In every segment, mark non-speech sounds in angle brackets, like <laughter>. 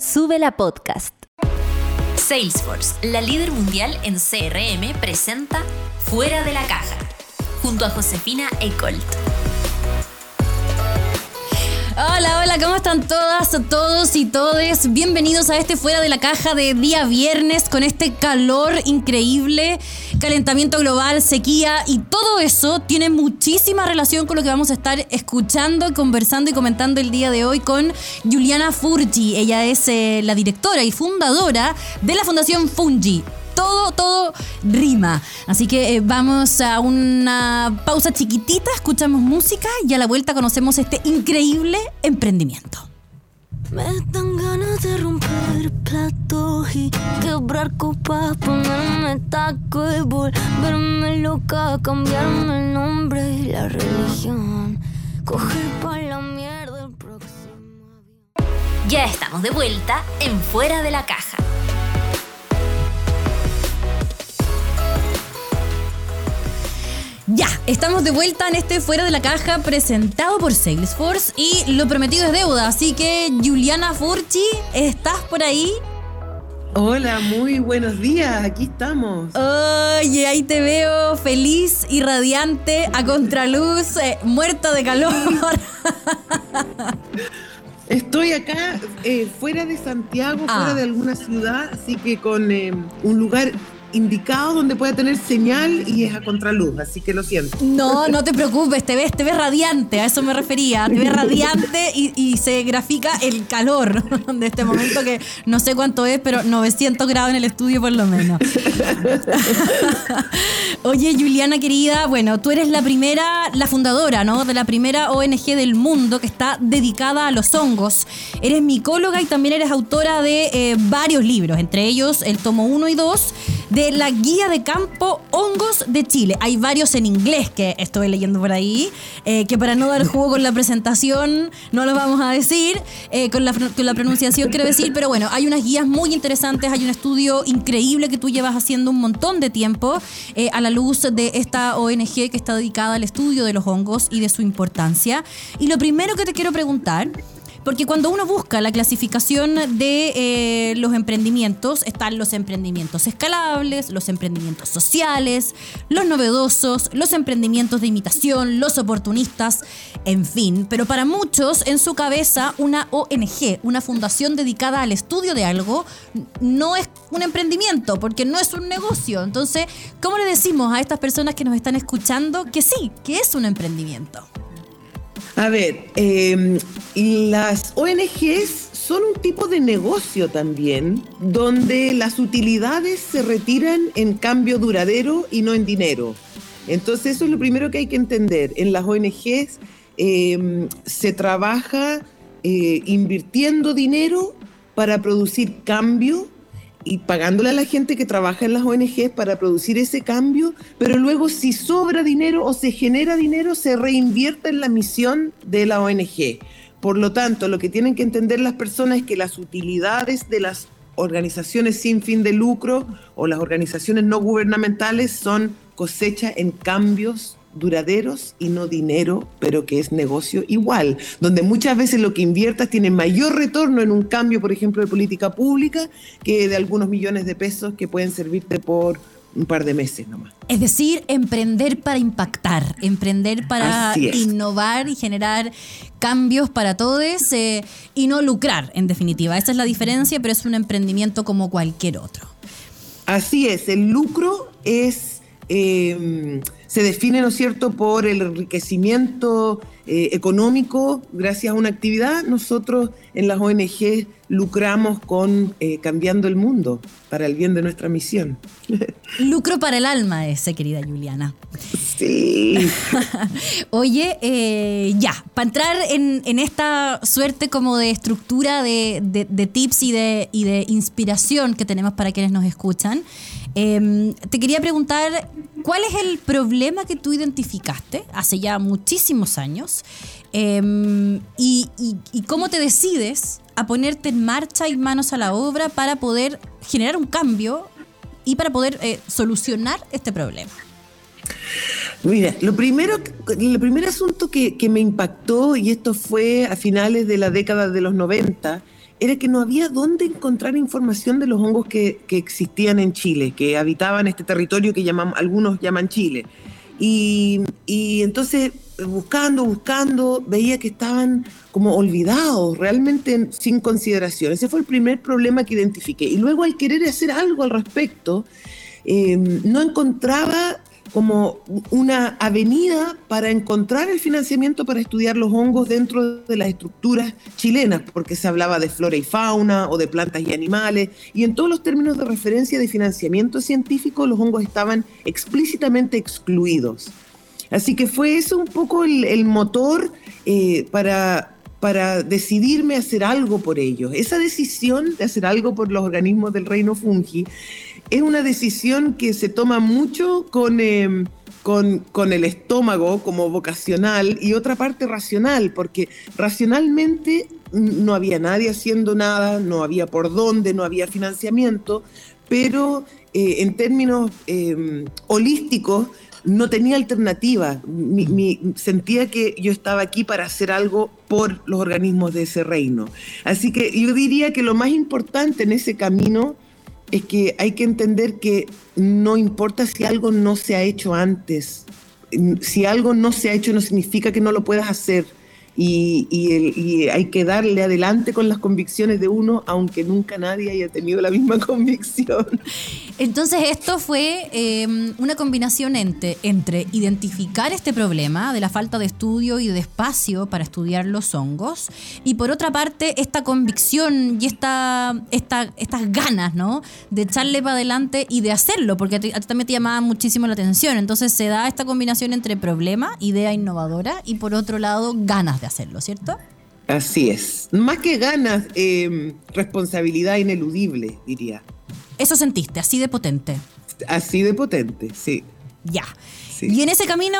Sube la podcast. Salesforce, la líder mundial en CRM, presenta Fuera de la Caja, junto a Josefina Ecolt. Hola, hola, ¿cómo están todas, todos y todes? Bienvenidos a este Fuera de la Caja de día viernes con este calor increíble, calentamiento global, sequía y todo eso tiene muchísima relación con lo que vamos a estar escuchando, conversando y comentando el día de hoy con Juliana Furgi. Ella es eh, la directora y fundadora de la Fundación Fungi todo, todo rima. Así que eh, vamos a una pausa chiquitita, escuchamos música y a la vuelta conocemos este increíble emprendimiento. Me dan ganas de romper platos y quebrar copas, ponerme taco y volverme loca, cambiarme el nombre y la religión, coger pa' la mierda el próximo avión. Ya estamos de vuelta en Fuera de la Caja. Ya, estamos de vuelta en este Fuera de la Caja presentado por Salesforce y lo prometido es deuda. Así que, Juliana Furchi, ¿estás por ahí? Hola, muy buenos días, aquí estamos. Oye, ahí te veo feliz y radiante, a contraluz, eh, muerta de calor. <laughs> Estoy acá eh, fuera de Santiago, Ah. fuera de alguna ciudad, así que con eh, un lugar indicado donde pueda tener señal y es a contraluz, así que lo siento. No, no te preocupes, te ves, te ves radiante, a eso me refería. Te ves radiante y, y se grafica el calor de este momento que no sé cuánto es, pero 900 grados en el estudio por lo menos. Oye, Juliana querida, bueno, tú eres la primera, la fundadora, ¿no? De la primera ONG del mundo que está dedicada a los hongos. Eres micóloga y también eres autora de eh, varios libros, entre ellos el tomo 1 y 2 de la guía de campo Hongos de Chile. Hay varios en inglés que estoy leyendo por ahí, eh, que para no dar jugo con la presentación no los vamos a decir, eh, con, la, con la pronunciación quiero decir, pero bueno, hay unas guías muy interesantes, hay un estudio increíble que tú llevas haciendo un montón de tiempo eh, a la luz de esta ONG que está dedicada al estudio de los hongos y de su importancia. Y lo primero que te quiero preguntar porque cuando uno busca la clasificación de eh, los emprendimientos, están los emprendimientos escalables, los emprendimientos sociales, los novedosos, los emprendimientos de imitación, los oportunistas, en fin. Pero para muchos, en su cabeza, una ONG, una fundación dedicada al estudio de algo, no es un emprendimiento, porque no es un negocio. Entonces, ¿cómo le decimos a estas personas que nos están escuchando que sí, que es un emprendimiento? A ver, eh, las ONGs son un tipo de negocio también, donde las utilidades se retiran en cambio duradero y no en dinero. Entonces eso es lo primero que hay que entender. En las ONGs eh, se trabaja eh, invirtiendo dinero para producir cambio y pagándole a la gente que trabaja en las ONGs para producir ese cambio, pero luego si sobra dinero o se genera dinero, se reinvierte en la misión de la ONG. Por lo tanto, lo que tienen que entender las personas es que las utilidades de las organizaciones sin fin de lucro o las organizaciones no gubernamentales son cosecha en cambios duraderos y no dinero, pero que es negocio igual, donde muchas veces lo que inviertas tiene mayor retorno en un cambio, por ejemplo, de política pública, que de algunos millones de pesos que pueden servirte por un par de meses nomás. Es decir, emprender para impactar, emprender para innovar y generar cambios para todos eh, y no lucrar, en definitiva. Esa es la diferencia, pero es un emprendimiento como cualquier otro. Así es, el lucro es, eh, se define, ¿no es cierto?, por el enriquecimiento eh, económico gracias a una actividad. Nosotros en las ONG lucramos con eh, cambiando el mundo para el bien de nuestra misión. <laughs> Lucro para el alma ese, querida Juliana. Sí. <laughs> Oye, eh, ya, para entrar en, en esta suerte como de estructura de, de- de tips y de, y de inspiración que tenemos para quienes nos escuchan, eh, te quería preguntar, ¿cuál es el problema que tú identificaste hace ya muchísimos años? Eh, y, cómo te decides a ponerte en marcha y manos a la obra para poder generar un cambio y para poder eh, solucionar este problema? Mira, lo primero, el primer asunto que me impactó, y esto fue a finales de la década de los 90, era que no había dónde encontrar información de los hongos que, que existían en Chile, que habitaban este territorio que algunos llaman Chile. Y, y entonces, buscando, buscando, veía que estaban como olvidados, realmente sin consideración. Ese fue el primer problema que identifiqué. Y luego al querer hacer algo al respecto, eh, no encontraba como una avenida para encontrar el financiamiento para estudiar los hongos dentro de las estructuras chilenas, porque se hablaba de flora y fauna o de plantas y animales, y en todos los términos de referencia de financiamiento científico los hongos estaban explícitamente excluidos. Así que fue eso un poco el, motor eh, para, para decidirme a hacer algo por ellos. Esa decisión de hacer algo por los organismos del reino fungi es una decisión que se toma mucho con, em, con, con, el estómago como vocacional y otra parte racional, porque racionalmente no había nadie haciendo nada, no había por dónde, no había financiamiento, pero eh, en términos em, holísticos no tenía alternativa. sentía que yo estaba aquí para hacer algo por los organismos de ese reino. Así que yo diría que lo más importante en ese camino es que hay que entender que no importa si algo no se ha hecho antes, si algo no se ha hecho no significa que no lo puedas hacer y, hay que darle adelante con las convicciones de uno, aunque nunca nadie haya tenido la misma <laughs> convicción. Entonces esto fue em, una combinación entre, identificar este problema de la falta de estudio y de espacio para estudiar los hongos y por otra parte esta convicción y esta, esta, estas ganas ¿no? de echarle para adelante y de hacerlo, porque a ti, también te llamaba muchísimo la atención. Entonces se da esta combinación entre problema, idea innovadora y por otro lado ganas de hacerlo, ¿cierto? Así es. Más que ganas, em, responsabilidad ineludible, diría. Eso sentiste, así de potente. Así de potente, sí. Ya. Y en ese camino,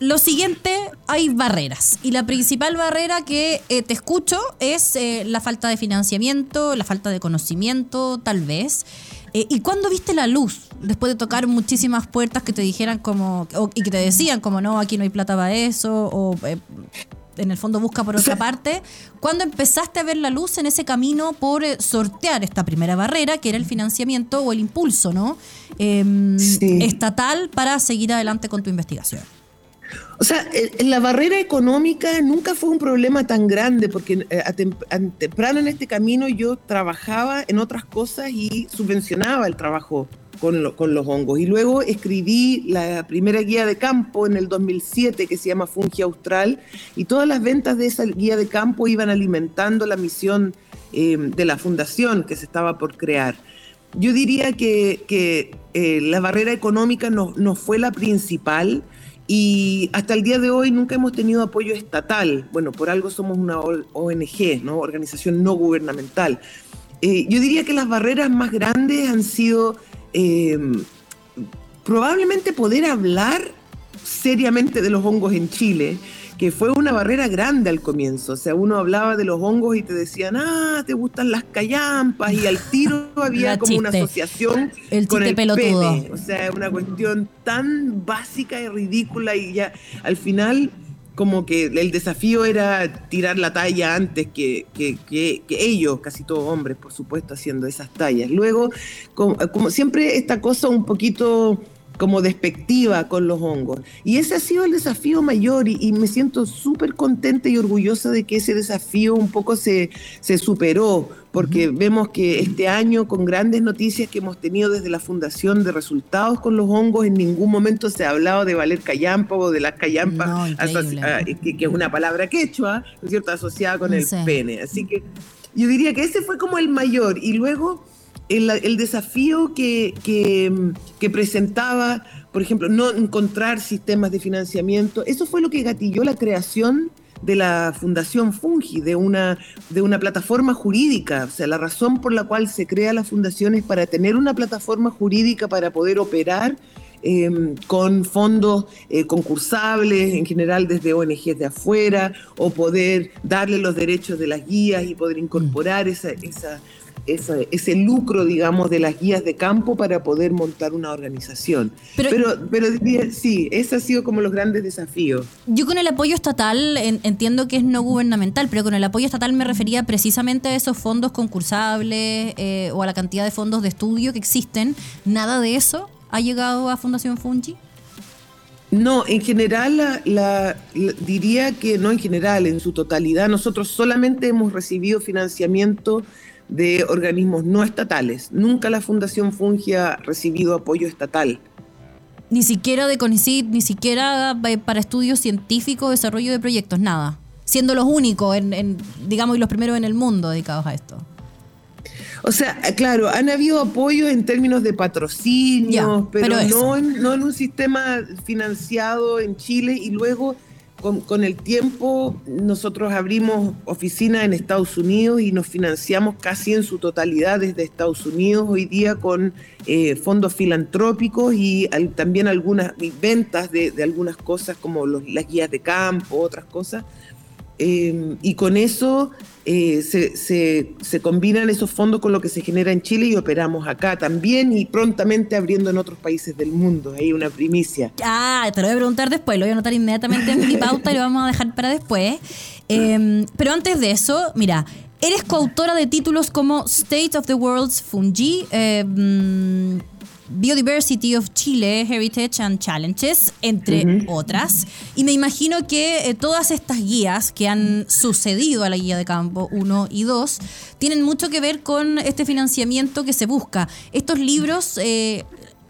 lo siguiente, hay barreras. Y la principal barrera que eh, te escucho es eh, la falta de financiamiento, la falta de conocimiento, tal vez. Eh, ¿Y cuándo viste la luz? Después de tocar muchísimas puertas que te dijeran como, y que te decían como, no, aquí no hay plata para eso, o en el fondo busca por otra parte. ¿Cuándo empezaste a ver la luz en ese camino por eh, sortear esta primera barrera, que era el financiamiento o el impulso ¿no? Em, estatal para seguir adelante con tu investigación? O sea, la barrera económica nunca fue un problema tan grande, porque eh, temprano en este camino yo trabajaba en otras cosas y subvencionaba el trabajo con, con, los hongos. Y luego escribí la primera guía de campo en el 2007 que se llama Fungi Austral y todas las ventas de esa guía de campo iban alimentando la misión eh, de la fundación que se estaba por crear. Yo diría que, que eh, la barrera económica no, no fue la principal, y hasta el día de hoy nunca hemos tenido apoyo estatal. Bueno, por algo somos una ONG, ¿no? Organización no gubernamental. Eh, yo diría que las barreras más grandes han sido Em, probablemente poder hablar seriamente de los hongos en Chile, que fue una barrera grande al comienzo. O sea, uno hablaba de los hongos y te decían, ah, te gustan las callampas, y al tiro <laughs> había como una asociación el con el pelotudo. O sea, una cuestión tan básica y ridícula, y ya al final como que el desafío era tirar la talla antes que, ellos, casi todos hombres, por supuesto, haciendo esas tallas. Luego, como, siempre, esta cosa un poquito como despectiva con los hongos. Y ese ha sido el desafío mayor y, me siento súper contenta y orgullosa de que ese desafío un poco se, se superó, porque vemos que este año, con grandes noticias que hemos tenido desde la Fundación de Resultados con los hongos, en ningún momento se ha hablado de valer callampa o de las callampas, ah, que, es una palabra quechua, ¿no es cierto?, asociada con el pene. Así que yo diría que ese fue como el mayor. Y luego el, desafío que, que, presentaba, por ejemplo, no encontrar sistemas de financiamiento, eso fue lo que gatilló la creación de la Fundación Fungi, de una, de una plataforma jurídica. O sea, la razón por la cual se crea la fundación es para tener una plataforma jurídica para poder operar em, con fondos eh, concursables, en general desde ONGs de afuera, o poder darle los derechos de las guías y poder incorporar esa esa- ese lucro, digamos, de las guías de campo para poder montar una organización. Pero- Pero, pero, diría, sí, ese ha sido como los grandes desafíos. Yo con el apoyo estatal en- entiendo que es no gubernamental, pero con el apoyo estatal me refería precisamente a esos fondos concursables eh, o a la cantidad de fondos de estudio que existen. Nada de eso ha llegado a Fundación Fungi. No, en general, la, la- la- diría que no en general, en su totalidad, nosotros solamente hemos recibido financiamiento de organismos no estatales. Nunca la Fundación Fungi ha recibido apoyo estatal. Ni siquiera de CONICIT, ni siquiera para estudios científicos, desarrollo de proyectos, nada. Siendo los únicos, en, en, digamos, y los primeros en el mundo dedicados a esto. O sea, claro, han habido apoyos en términos de patrocinio, Ya, pero, no, en, no en un sistema financiado en Chile y luego con, el tiempo nosotros abrimos oficinas en Estados Unidos y nos financiamos casi en su totalidad desde Estados Unidos hoy día con eh, fondos filantrópicos y también algunas ventas de, algunas cosas como las guías de campo, otras cosas. Eh, y con eso eh, se, se- se combinan esos fondos con lo que se genera en Chile y operamos acá también y prontamente abriendo en otros países del mundo. Hay una primicia. Ah, te lo voy a preguntar después, lo voy a anotar inmediatamente en mi pauta y lo vamos a dejar para después. Eh, pero antes de eso, mira, eres coautora de títulos como State of the World's Fungi, mm, Biodiversity of Chile, Heritage and Challenges, entre otras. Y me imagino que eh, todas estas guías que han sucedido a la guía de campo 1 y 2 tienen mucho que ver con este financiamiento que se busca. Estos libros eh,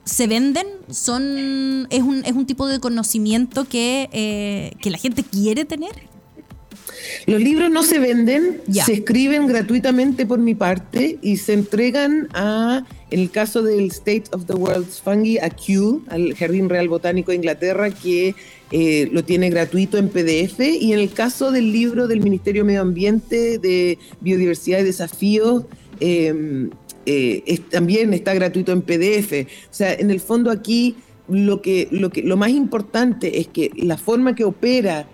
se venden, son es un, es un tipo de conocimiento que, eh, que la gente quiere tener. Los libros no se venden, se escriben gratuitamente por mi parte y se entregan a, en el caso del State of the World's Fungi, a Kew, al Jardín Real Botánico de Inglaterra, que eh, lo tiene gratuito en PDF. Y en el caso del libro del Ministerio de Medio Ambiente de Biodiversidad y Desafíos, eh, eh, también está gratuito en PDF. O sea, en el fondo aquí lo, que, lo, que, lo más importante es que la forma que opera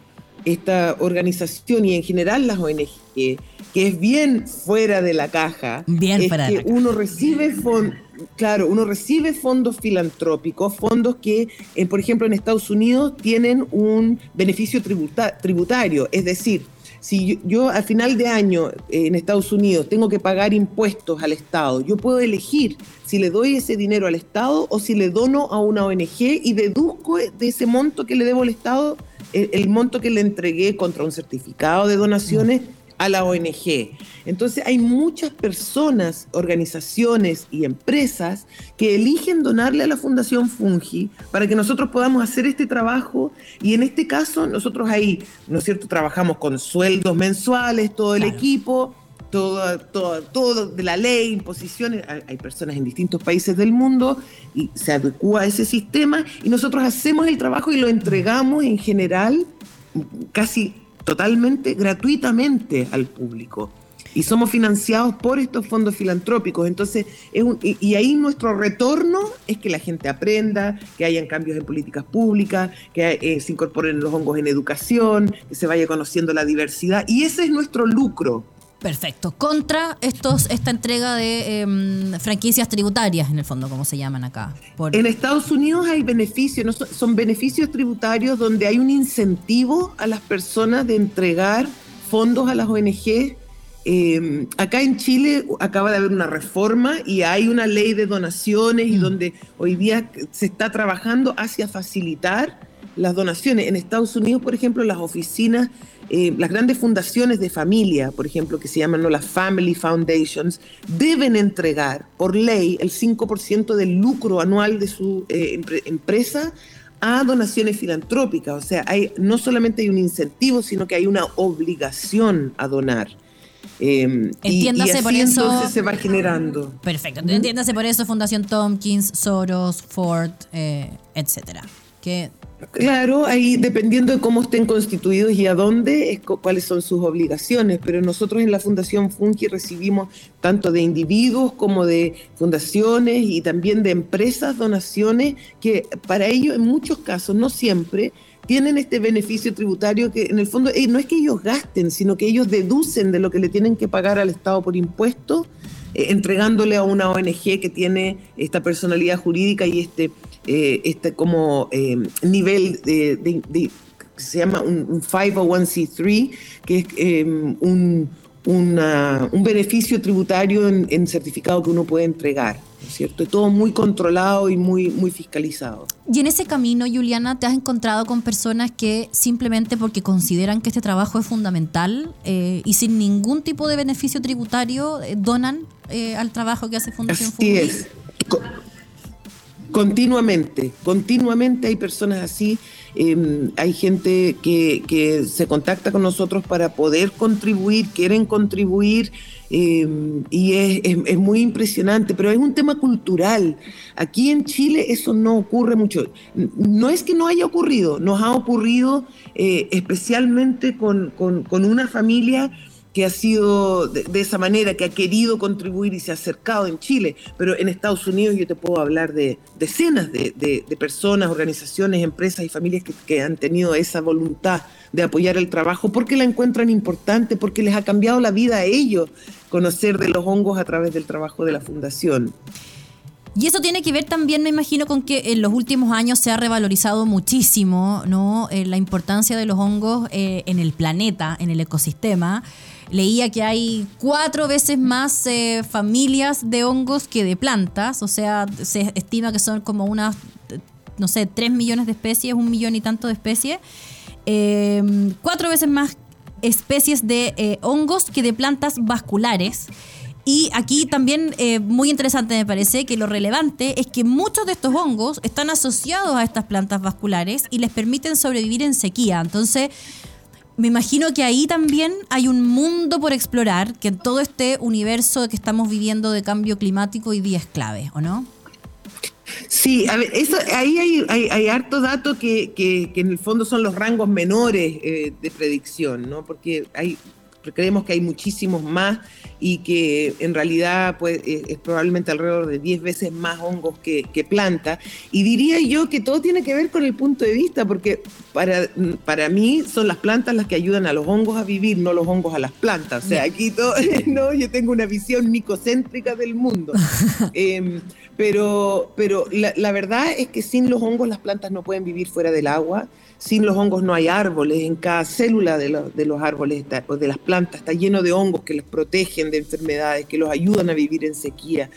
esta organización y en general las ONG, que es bien fuera de la caja, Bien es fuera de que la caja. uno recibe fondos, claro, uno recibe fondos filantrópicos, fondos que, eh, por ejemplo, en Estados Unidos tienen un beneficio tributa- tributario, es decir, si yo, yo al final de año eh, en Estados Unidos tengo que pagar impuestos al Estado, yo puedo elegir si le doy ese dinero al Estado o si le dono a una ONG y deduzco de ese monto que le debo al Estado el, el monto que le entregué contra un certificado de donaciones a la ONG. Entonces hay muchas personas, organizaciones y empresas que eligen donarle a la Fundación Fungi para que nosotros podamos hacer este trabajo y en este caso nosotros ahí, ¿no es cierto?, trabajamos con sueldos mensuales, todo el Claro. equipo, todo, todo, todo de la ley, imposiciones. Hay, hay personas en distintos países del mundo y se adecua a ese sistema y nosotros hacemos el trabajo y lo entregamos en general casi totalmente gratuitamente al público. Y somos financiados por estos fondos filantrópicos. Entonces, es un- y, ahí nuestro retorno es que la gente aprenda, que hayan cambios en políticas públicas, que eh, se incorporen los hongos en educación, que se vaya conociendo la diversidad. Y ese es nuestro lucro. Perfecto. Contra estos, esta entrega de em, franquicias tributarias, en el fondo, como se llaman acá. Por- En Estados Unidos hay beneficios, ¿no? son, son beneficios tributarios donde hay un incentivo a las personas de entregar fondos a las ONG. Eh, acá en Chile acaba de haber una reforma y hay una ley de donaciones y donde hoy día se está trabajando hacia facilitar las donaciones. En Estados Unidos, por ejemplo, las oficinas, eh, las grandes fundaciones de familia, por ejemplo, que se llaman ¿no? las Family Foundations, deben entregar por ley el 5% del lucro anual de su eh, empre- empresa a donaciones filantrópicas. O sea, hay, no solamente hay un incentivo, sino que hay una obligación a donar. Eh, y- y, Entiéndase así por eso- entonces se va generando. Perfecto. Entiéndase por eso Fundación Tompkins, Soros, Ford, eh, etcétera. Que Claro, ahí dependiendo de cómo estén constituidos y a dónde, es cu- cuáles son sus obligaciones. Pero nosotros en la Fundación Funki recibimos tanto de individuos como de fundaciones y también de empresas donaciones que para ellos en muchos casos, no siempre, tienen este beneficio tributario que en el fondo eh, no es que ellos gasten, sino que ellos deducen de lo que le tienen que pagar al Estado por impuestos eh, entregándole a una ONG que tiene esta personalidad jurídica y este, eh, este como eh, nivel de, de, se llama un, 501c3, que es un, un beneficio tributario en certificado que uno puede entregar. ¿cierto? todo muy controlado y muy, muy fiscalizado. Y en ese camino, Juliana, ¿te has encontrado con personas que simplemente porque consideran que este trabajo es fundamental eh, y sin ningún tipo de beneficio tributario eh, donan eh, al trabajo que hace Fundación Así es. Continuamente, continuamente hay personas así. Em, hay gente que, que se contacta con nosotros para poder contribuir, quieren contribuir. Em, y es, muy impresionante, pero es un tema cultural. Aquí en Chile eso no ocurre mucho. No es que no haya ocurrido, nos ha ocurrido eh, especialmente con, con, una familia que ha sido de, esa manera, que ha querido contribuir y se ha acercado en Chile, pero en Estados Unidos yo te puedo hablar de decenas de, personas, organizaciones, empresas y familias que, que han tenido esa voluntad de apoyar el trabajo porque la encuentran importante, porque les ha cambiado la vida a ellos conocer de los hongos a través del trabajo de la fundación. Y eso tiene que ver también, me imagino, con que en los últimos años se ha revalorizado muchísimo ¿no? Eh, la importancia de los hongos eh, en el planeta, en el ecosistema. Leía que hay cuatro veces más eh, familias de hongos que de plantas, o sea, se estima que son como unas, no sé, tres millones de especies, un millón y tanto de especies. cuatro veces más especies de eh, hongos que de plantas vasculares. Y aquí también eh, muy interesante me parece que lo relevante es que muchos de estos hongos están asociados a estas plantas vasculares y les permiten sobrevivir en sequía. Entonces, me imagino que ahí también hay un mundo por explorar, que en todo este universo que estamos viviendo de cambio climático hoy día es clave, ¿o no? Sí, a ver, eso, ahí hay, hay, harto dato que, que, en el fondo son los rangos menores eh, de predicción, ¿no? Porque hay, creemos que hay muchísimos más y que en realidad pues, es, probablemente alrededor de 10 veces más hongos que, que planta. Y diría yo que todo tiene que ver con el punto de vista, porque para, para mí son las plantas las que ayudan a los hongos a vivir, no los hongos a las plantas. O sea, aquí todo, <laughs> no, yo tengo una visión micocéntrica del mundo. <laughs> Em, pero pero la, la verdad es que sin los hongos las plantas no pueden vivir fuera del agua. Sin los hongos no hay árboles, en cada célula de, los árboles o de las plantas está lleno de hongos que los protegen de enfermedades, que los ayudan a vivir en sequía.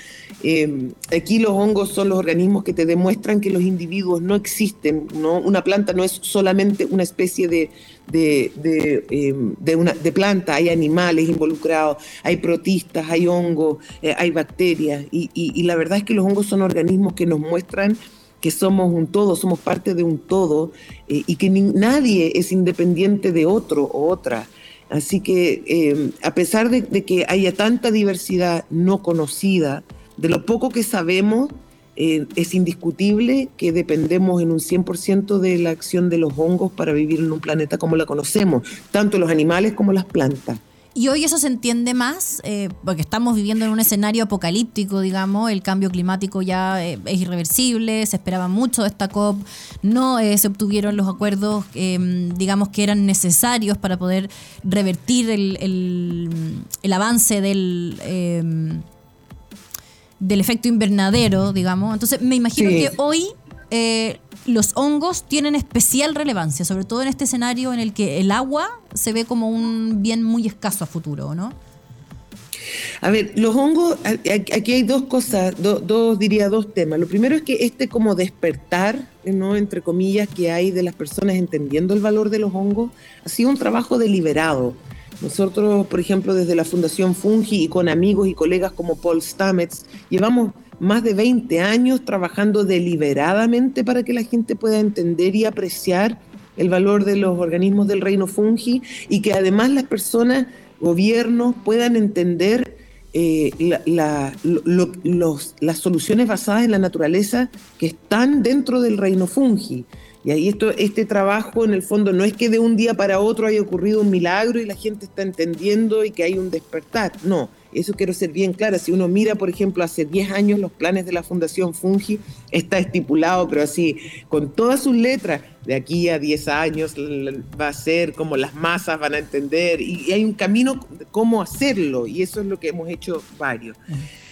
Em, aquí los hongos son los organismos que te demuestran que los individuos no existen, ¿no? una planta no es solamente una especie de, de, em, una, de planta, hay animales involucrados, hay protistas, hay hongos, eh, hay bacterias, y la verdad es que los hongos son organismos que nos muestran que somos un todo, somos parte de un todo eh, y que nadie es independiente de otro o otra. Así que eh, a pesar de, que haya tanta diversidad no conocida, de lo poco que sabemos, eh, es indiscutible que dependemos en un 100% de la acción de los hongos para vivir en un planeta como la conocemos, tanto los animales como las plantas. Y hoy eso se entiende más, eh, porque estamos viviendo en un escenario apocalíptico, digamos, el cambio climático ya eh, es irreversible, se esperaba mucho de esta COP, no eh, se obtuvieron los acuerdos, em, digamos, que eran necesarios para poder revertir el, el, avance del em, del efecto invernadero, digamos. Entonces, me imagino que hoy los hongos tienen especial relevancia, sobre todo en este escenario en el que el agua se ve como un bien muy escaso a futuro, ¿no? A ver, los hongos, aquí hay dos cosas, dos, diría dos temas. Lo primero es que este como despertar, ¿no? entre comillas, que hay de las personas entendiendo el valor de los hongos, ha sido un trabajo deliberado. Nosotros, por ejemplo, desde la Fundación Fungi y con amigos y colegas como Paul Stamets, llevamos más de 20 años trabajando deliberadamente para que la gente pueda entender y apreciar el valor de los organismos del reino fungi y que además las personas, gobiernos puedan entender eh, las soluciones basadas en la naturaleza que están dentro del reino fungi. Y ahí esto, este trabajo en el fondo no es que de un día para otro haya ocurrido un milagro y la gente está entendiendo y que hay un despertar, no, eso quiero ser bien clara, si uno mira, por ejemplo, hace 10 años los planes de la Fundación Fungi, está estipulado, pero así, con todas sus letras, de aquí a 10 años va a ser como las masas van a entender, y, hay un camino de cómo hacerlo, y eso es lo que hemos hecho varios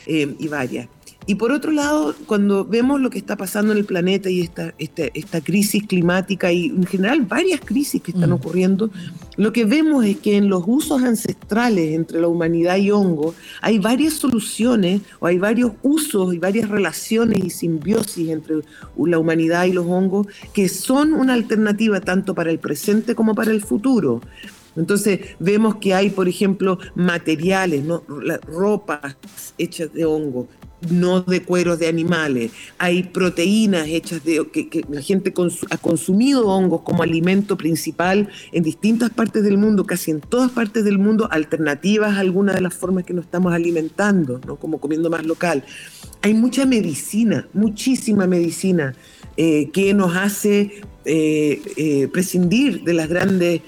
eh, y varias. Y por otro lado, cuando vemos lo que está pasando en el planeta y esta, esta, crisis climática y en general varias crisis que están mm. ocurriendo, lo que vemos es que en los usos ancestrales entre la humanidad y hongo hay varias soluciones o hay varios usos y varias relaciones y simbiosis entre la humanidad y los hongos que son una alternativa tanto para el presente como para el futuro. Entonces vemos que hay, por ejemplo, materiales, ¿no? ropas hechas de hongo, no de cueros de animales. Hay proteínas hechas de que, la gente ha consumido hongos como alimento principal en distintas partes del mundo, casi en todas partes del mundo, alternativas a algunas de las formas que nos estamos alimentando, ¿no? como comiendo más local. Hay mucha medicina, muchísima medicina eh, que nos hace eh, eh, prescindir de las grandes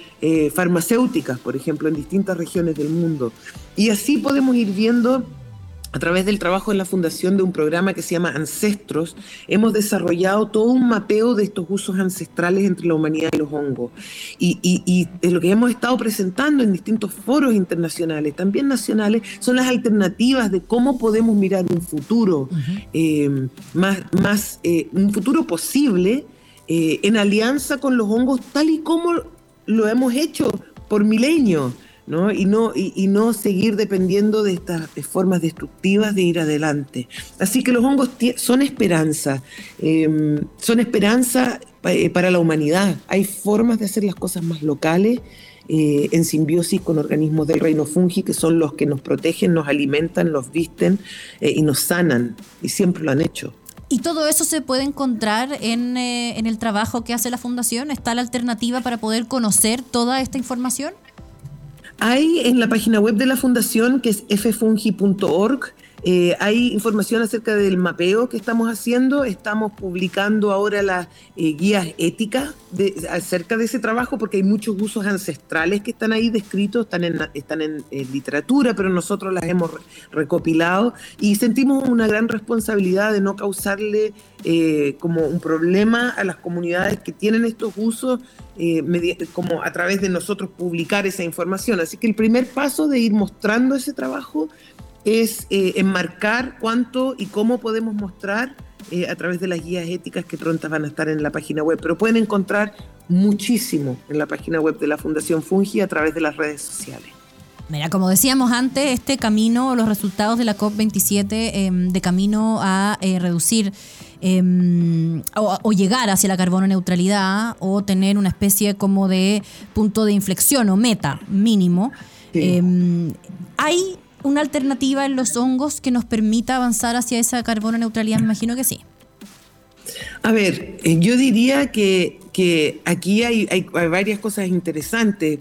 farmacéuticas, por ejemplo, en distintas regiones del mundo. Y así podemos ir viendo a través del trabajo en la fundación de un programa que se llama Ancestros, hemos desarrollado todo un mapeo de estos usos ancestrales entre la humanidad y los hongos. Y, y, lo que hemos estado presentando en distintos foros internacionales, también nacionales, son las alternativas de cómo podemos mirar un futuro eh, más, más eh, un futuro posible eh, en alianza con los hongos, tal y como lo hemos hecho por milenios. Y, no, y, no seguir dependiendo de estas formas destructivas de ir adelante. Así que los hongos son esperanza, em, son esperanza eh, para la humanidad. Hay formas de hacer las cosas más locales. Eh, en simbiosis con organismos del reino fungi, que son los que nos protegen, nos alimentan, nos visten eh, y nos sanan, y siempre lo han hecho. ¿Y todo eso se puede encontrar en, en el trabajo que hace la Fundación? ¿Está la alternativa para poder conocer toda esta información? Hay en la página web de la fundación, que es ffungi.org, eh, hay información acerca del mapeo que estamos haciendo. Estamos publicando ahora las eh, guías éticas acerca de ese trabajo porque hay muchos usos ancestrales que están ahí descritos, están en, literatura, pero nosotros las hemos recopilado y sentimos una gran responsabilidad de no causarle eh, como un problema a las comunidades que tienen estos usos como a través de nosotros publicar esa información. Así que el primer paso de ir mostrando ese trabajo es eh, enmarcar cuánto y cómo podemos mostrar eh, a través de las guías éticas que prontas van a estar en la página web, pero pueden encontrar muchísimo en la página web de la Fundación Fungi a través de las redes sociales. Mira, como decíamos antes, este camino, los resultados de la COP27 em, de camino a eh, reducir em, o, llegar hacia la carbono neutralidad o tener una especie como de punto de inflexión o meta mínimo. Em, hay una alternativa en los hongos que nos permita avanzar hacia esa carbono neutralidad? Me imagino que sí. A ver, eh, yo diría que, que aquí hay, hay, varias cosas interesantes.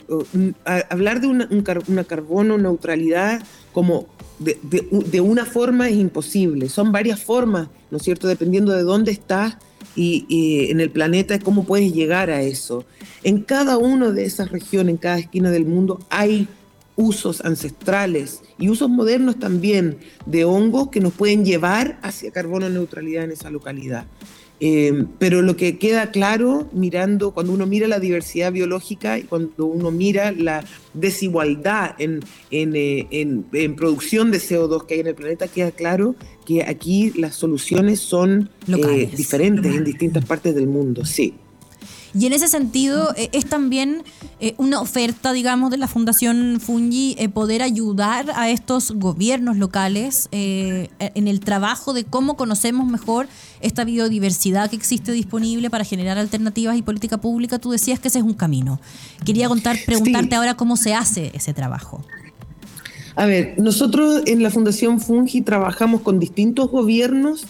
Hablar de una, una carbono neutralidad como de, de, una forma es imposible. Son varias formas, ¿no es cierto? Dependiendo de dónde estás y, y, en el planeta, cómo puedes llegar a eso. En cada una de esas regiones, en cada esquina del mundo, hay usos ancestrales y usos modernos también de hongos que nos pueden llevar hacia carbono neutralidad en esa localidad. Eh, pero lo que queda claro mirando, cuando uno mira la diversidad biológica y cuando uno mira la desigualdad en, en, eh, en, producción de CO2 que hay en el planeta, queda claro que aquí las soluciones son eh, diferentes en distintas partes del mundo, sí. Y en ese sentido eh, es también eh, una oferta, digamos, de la Fundación Fungi eh, poder ayudar a estos gobiernos locales en el trabajo de cómo conocemos mejor esta biodiversidad que existe disponible para generar alternativas y política pública. Tú decías que ese es un camino. Quería contar, preguntarte ahora cómo se hace ese trabajo. A ver, nosotros en la Fundación Fungi trabajamos con distintos gobiernos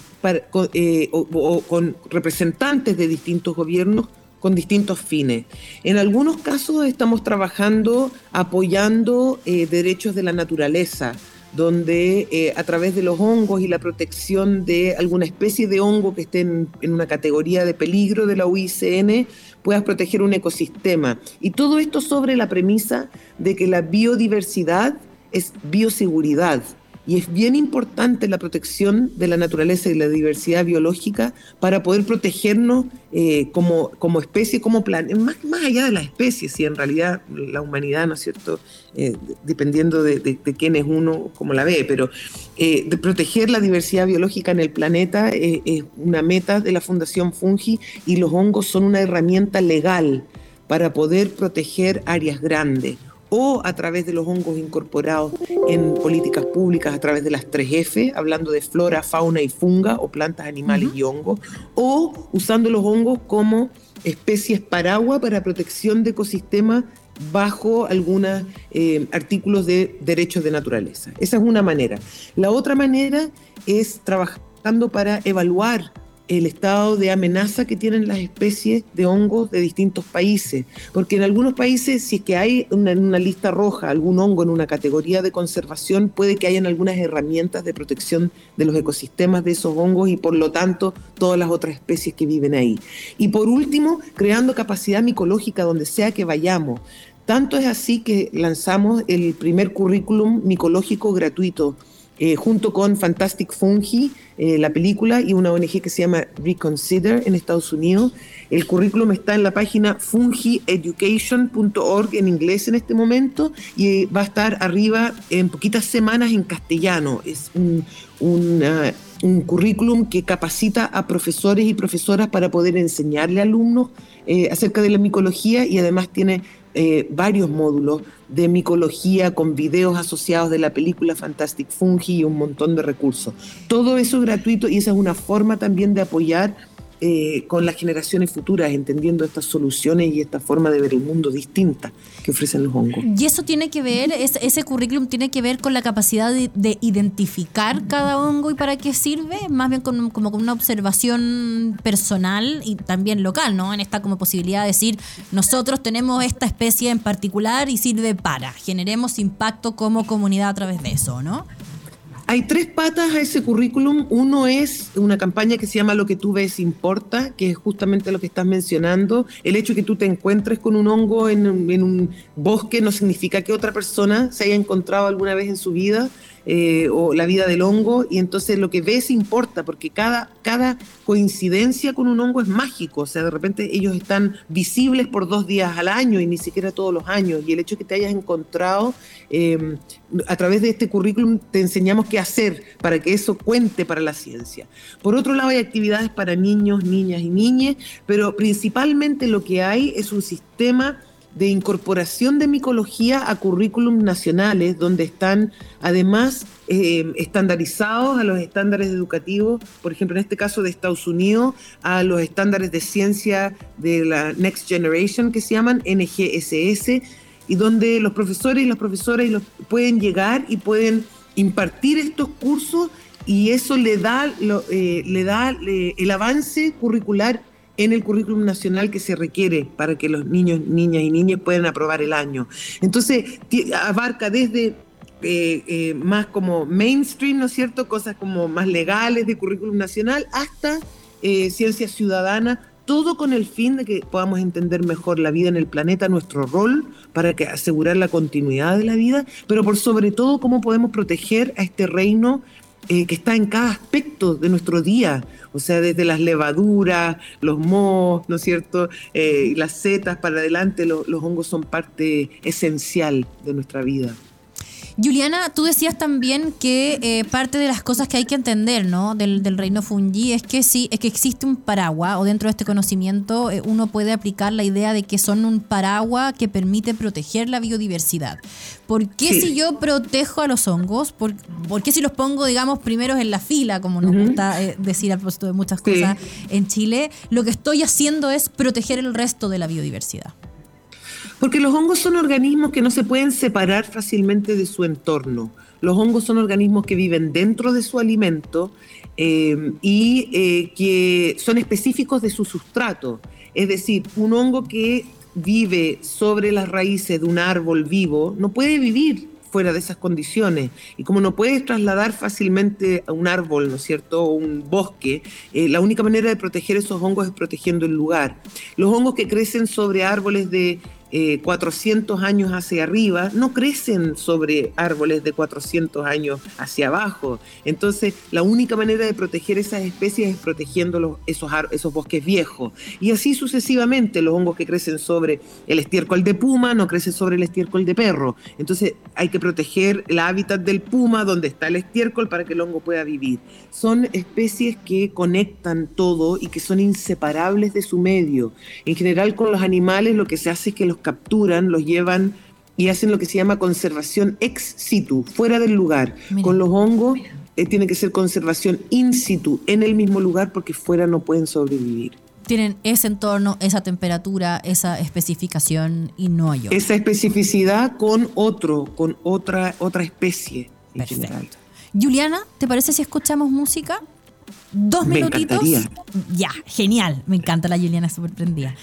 o, con representantes de distintos gobiernos con distintos fines. En algunos casos estamos trabajando apoyando eh, derechos de la naturaleza, donde eh, a través de los hongos y la protección de alguna especie de hongo que esté en, una categoría de peligro de la UICN, puedas proteger un ecosistema. Y todo esto sobre la premisa de que la biodiversidad es bioseguridad. Y es bien importante la protección de la naturaleza y la diversidad biológica para poder protegernos eh, como, como especie, como plan, más, más allá de las especies, y en realidad la humanidad, ¿no es cierto?, eh, dependiendo de, de, quién es uno, como la ve, pero eh, proteger la diversidad biológica en el planeta es una meta de la Fundación Fungi y los hongos son una herramienta legal para poder proteger áreas grandes o a través de los hongos incorporados en políticas públicas a través de las 3F, hablando de flora, fauna y funga o plantas, animales y hongos, o usando los hongos como especies paraguas para protección de ecosistemas bajo algunos eh, artículos de derechos de naturaleza. Esa es una manera. La otra manera es trabajando para evaluar el estado de amenaza que tienen las especies de hongos de distintos países. Porque en algunos países, si es que hay una, una lista roja, algún hongo en una categoría de conservación, puede que hayan algunas herramientas de protección de los ecosistemas de esos hongos y por lo tanto todas las otras especies que viven ahí. Y por último, creando capacidad micológica donde sea que vayamos. Tanto es así que lanzamos el primer currículum micológico gratuito eh, junto con Fantastic Fungi, eh, la película, y una ONG que se llama Reconsider en Estados Unidos. El currículum está en la página fungieducation.org en inglés en este momento y va a estar arriba en poquitas semanas en castellano. Es un, un currículum que capacita a profesores y profesoras para poder enseñarle a alumnos eh, acerca de la micología y además tiene eh, varios módulos de micología con videos asociados de la película Fantastic Fungi y un montón de recursos. Todo eso es gratuito y esa es una forma también de apoyar eh, con las generaciones futuras, entendiendo estas soluciones y esta forma de ver el mundo distinta que ofrecen los hongos. Y eso tiene que ver, ese currículum tiene que ver con la capacidad de, identificar cada hongo y para qué sirve, más bien como con una observación personal y también local, ¿no? En esta como posibilidad de decir, nosotros tenemos esta especie en particular y sirve para, generemos impacto como comunidad a través de eso, ¿no? Hay tres patas a ese currículum. Uno es una campaña que se llama Lo que tú ves importa, que es justamente lo que estás mencionando. El hecho de que tú te encuentres con un hongo en, en un bosque no significa que otra persona se haya encontrado alguna vez en su vida eh, o la vida del hongo, y entonces lo que ves importa, porque cada, cada coincidencia con un hongo es mágico, o sea, de repente ellos están visibles por dos días al año y ni siquiera todos los años, y el hecho de que te hayas encontrado, em, a través de este currículum te enseñamos qué hacer para que eso cuente para la ciencia. Por otro lado, hay actividades para niños, niñas y niñas, pero principalmente lo que hay es un sistema de incorporación de micología a currículums nacionales, donde están además eh, estandarizados a los estándares educativos, por ejemplo, en este caso de Estados Unidos, a los estándares de ciencia de la Next Generation, que se llaman NGSS, y donde los profesores y las profesoras pueden llegar y pueden impartir estos cursos y eso le da, eh, le da eh, el avance curricular en el currículum nacional que se requiere para que los niños, niñas y niñas puedan aprobar el año. Entonces, abarca desde eh, eh, más como mainstream, ¿no es cierto? Cosas como más legales de currículum nacional, hasta eh, ciencia ciudadana, todo con el fin de que podamos entender mejor la vida en el planeta, nuestro rol para que asegurar la continuidad de la vida, pero por sobre todo cómo podemos proteger a este reino que está en cada aspecto de nuestro día, o sea, desde las levaduras, los mohos, ¿no es cierto? Eh, las setas para adelante, los hongos son parte esencial de nuestra vida. Juliana, tú decías también que eh, parte de las cosas que hay que entender ¿no? del, reino fungi es que sí, es que existe un paraguas, o dentro de este conocimiento eh, uno puede aplicar la idea de que son un paraguas que permite proteger la biodiversidad. ¿Por qué si yo protejo a los hongos? ¿Por, qué si los pongo, digamos, primeros en la fila, como nos gusta eh, decir a propósito de muchas cosas en Chile? Lo que estoy haciendo es proteger el resto de la biodiversidad. Porque los hongos son organismos que no se pueden separar fácilmente de su entorno. Los hongos son organismos que viven dentro de su alimento eh, y eh, que son específicos de su sustrato. Es decir, un hongo que vive sobre las raíces de un árbol vivo no puede vivir fuera de esas condiciones. Y como no puedes trasladar fácilmente a un árbol, ¿no es cierto?, o un bosque, eh, la única manera de proteger esos hongos es protegiendo el lugar. Los hongos que crecen sobre árboles de 400 años hacia arriba, no crecen sobre árboles de 400 años hacia abajo. Entonces, la única manera de proteger esas especies es protegiendo esos, esos bosques viejos. Y así sucesivamente, los hongos que crecen sobre el estiércol de puma no crecen sobre el estiércol de perro. Entonces, hay que proteger el hábitat del puma donde está el estiércol para que el hongo pueda vivir. Son especies que conectan todo y que son inseparables de su medio. En general, con los animales lo que se hace es que los capturan, los llevan y hacen lo que se llama conservación ex situ, fuera del lugar. Con los hongos eh, tiene que ser conservación in situ, en el mismo lugar, porque fuera no pueden sobrevivir. Tienen ese entorno, esa temperatura, esa especificación y no hay Esa especificidad con otro, con otra, otra especie en general. Juliana, ¿te parece si escuchamos música? Dos me minutitos. Ya, genial. Me encanta la Juliana, súper prendida.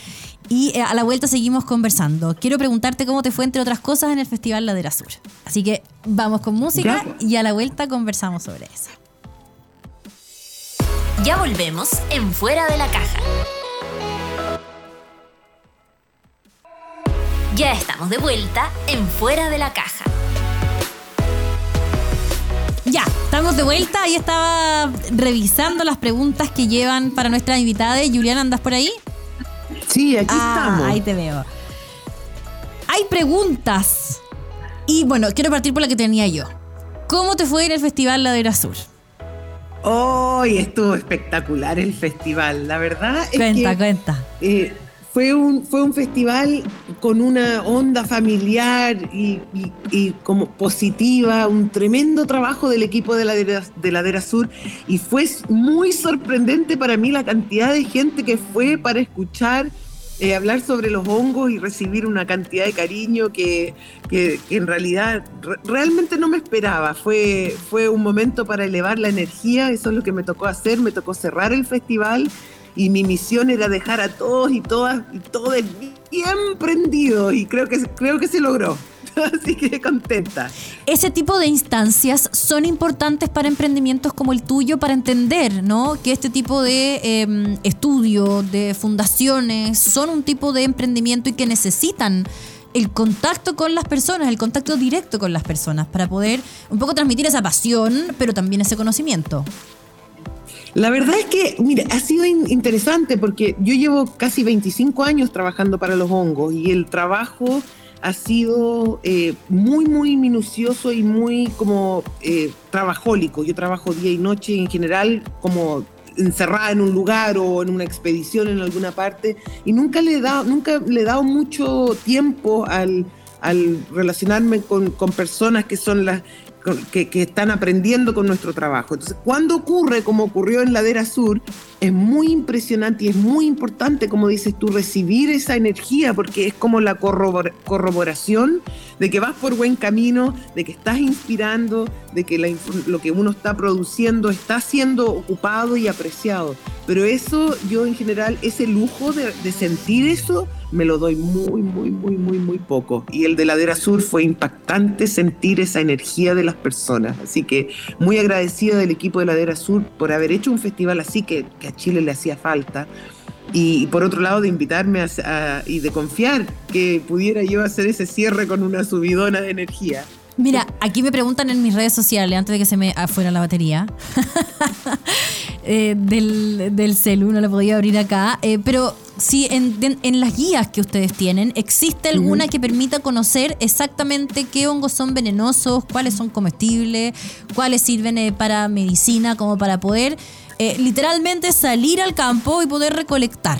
Y eh, a la vuelta seguimos conversando. Quiero preguntarte cómo te fue, entre otras cosas, en el Festival Ladera Sur. Así que vamos con música y a la vuelta conversamos sobre eso. Ya volvemos en Fuera de la Caja. Ya estamos de vuelta en Fuera de la Caja. Estamos de vuelta. y estaba revisando las preguntas que llevan para nuestra invitada. Juliana, ¿andas por ahí? Sí, aquí ah, estamos. Ahí te veo. Hay preguntas. Y bueno, quiero partir por la que tenía yo. ¿Cómo te fue en el Festival Ladera Sur? Hoy estuvo espectacular el festival, la verdad. Es cuenta, cuenta. Eh, fue un, fue un festival con una onda familiar y, como positiva, un tremendo trabajo del equipo de Ladera, de Ladera Sur y fue muy sorprendente para mí la cantidad de gente que fue para escuchar eh, hablar sobre los hongos y recibir una cantidad de cariño que, que, en realidad realmente no me esperaba. Fue, fue un momento para elevar la energía, eso es lo que me tocó hacer, me tocó cerrar el festival y mi misión era dejar a todos y todas y todos bien prendidos y creo que, creo que se logró. <laughs> Así que contenta. Ese tipo de instancias son importantes para emprendimientos como el tuyo para entender, ¿no? Que este tipo de eh, estudios, de fundaciones, son un tipo de emprendimiento y que necesitan el contacto con las personas, el contacto directo con las personas, para poder un poco transmitir esa pasión, pero también ese conocimiento. La verdad es que, mira, ha sido interesante porque yo llevo casi 25 años trabajando para los hongos y el trabajo ha sido eh, muy, muy minucioso y muy como eh, trabajólico. Yo trabajo día y noche en general como encerrada en un lugar o en una expedición en alguna parte y nunca le he dado, nunca le he dado mucho tiempo al, al relacionarme con, con, personas que son las que, están aprendiendo con nuestro trabajo. Entonces, cuando ocurre, como ocurrió en Ladera Sur, es muy impresionante y es muy importante, como dices tú, recibir esa energía, porque es como la corroboración de que vas por buen camino, de que estás inspirando, de que lo que uno está produciendo está siendo ocupado y apreciado. Pero eso, yo en general, ese lujo de, sentir eso, me lo doy muy, muy, muy, muy, muy poco. Y el de Ladera Sur fue impactante sentir esa energía de las personas. Así que muy agradecido del equipo de Ladera Sur por haber hecho un festival así que, a Chile le hacía falta. Y, por otro lado, de invitarme y de confiar que pudiera yo hacer ese cierre con una subidona de energía. Mira, aquí me preguntan en mis redes sociales, antes de que se me fuera la batería, <laughs> eh, del, del celu, no lo podía abrir acá, eh, pero si en, las guías que ustedes tienen, ¿existe alguna que permita conocer exactamente qué hongos son venenosos, cuáles son comestibles, cuáles sirven eh, para medicina, como para poder literalmente salir al campo y poder recolectar?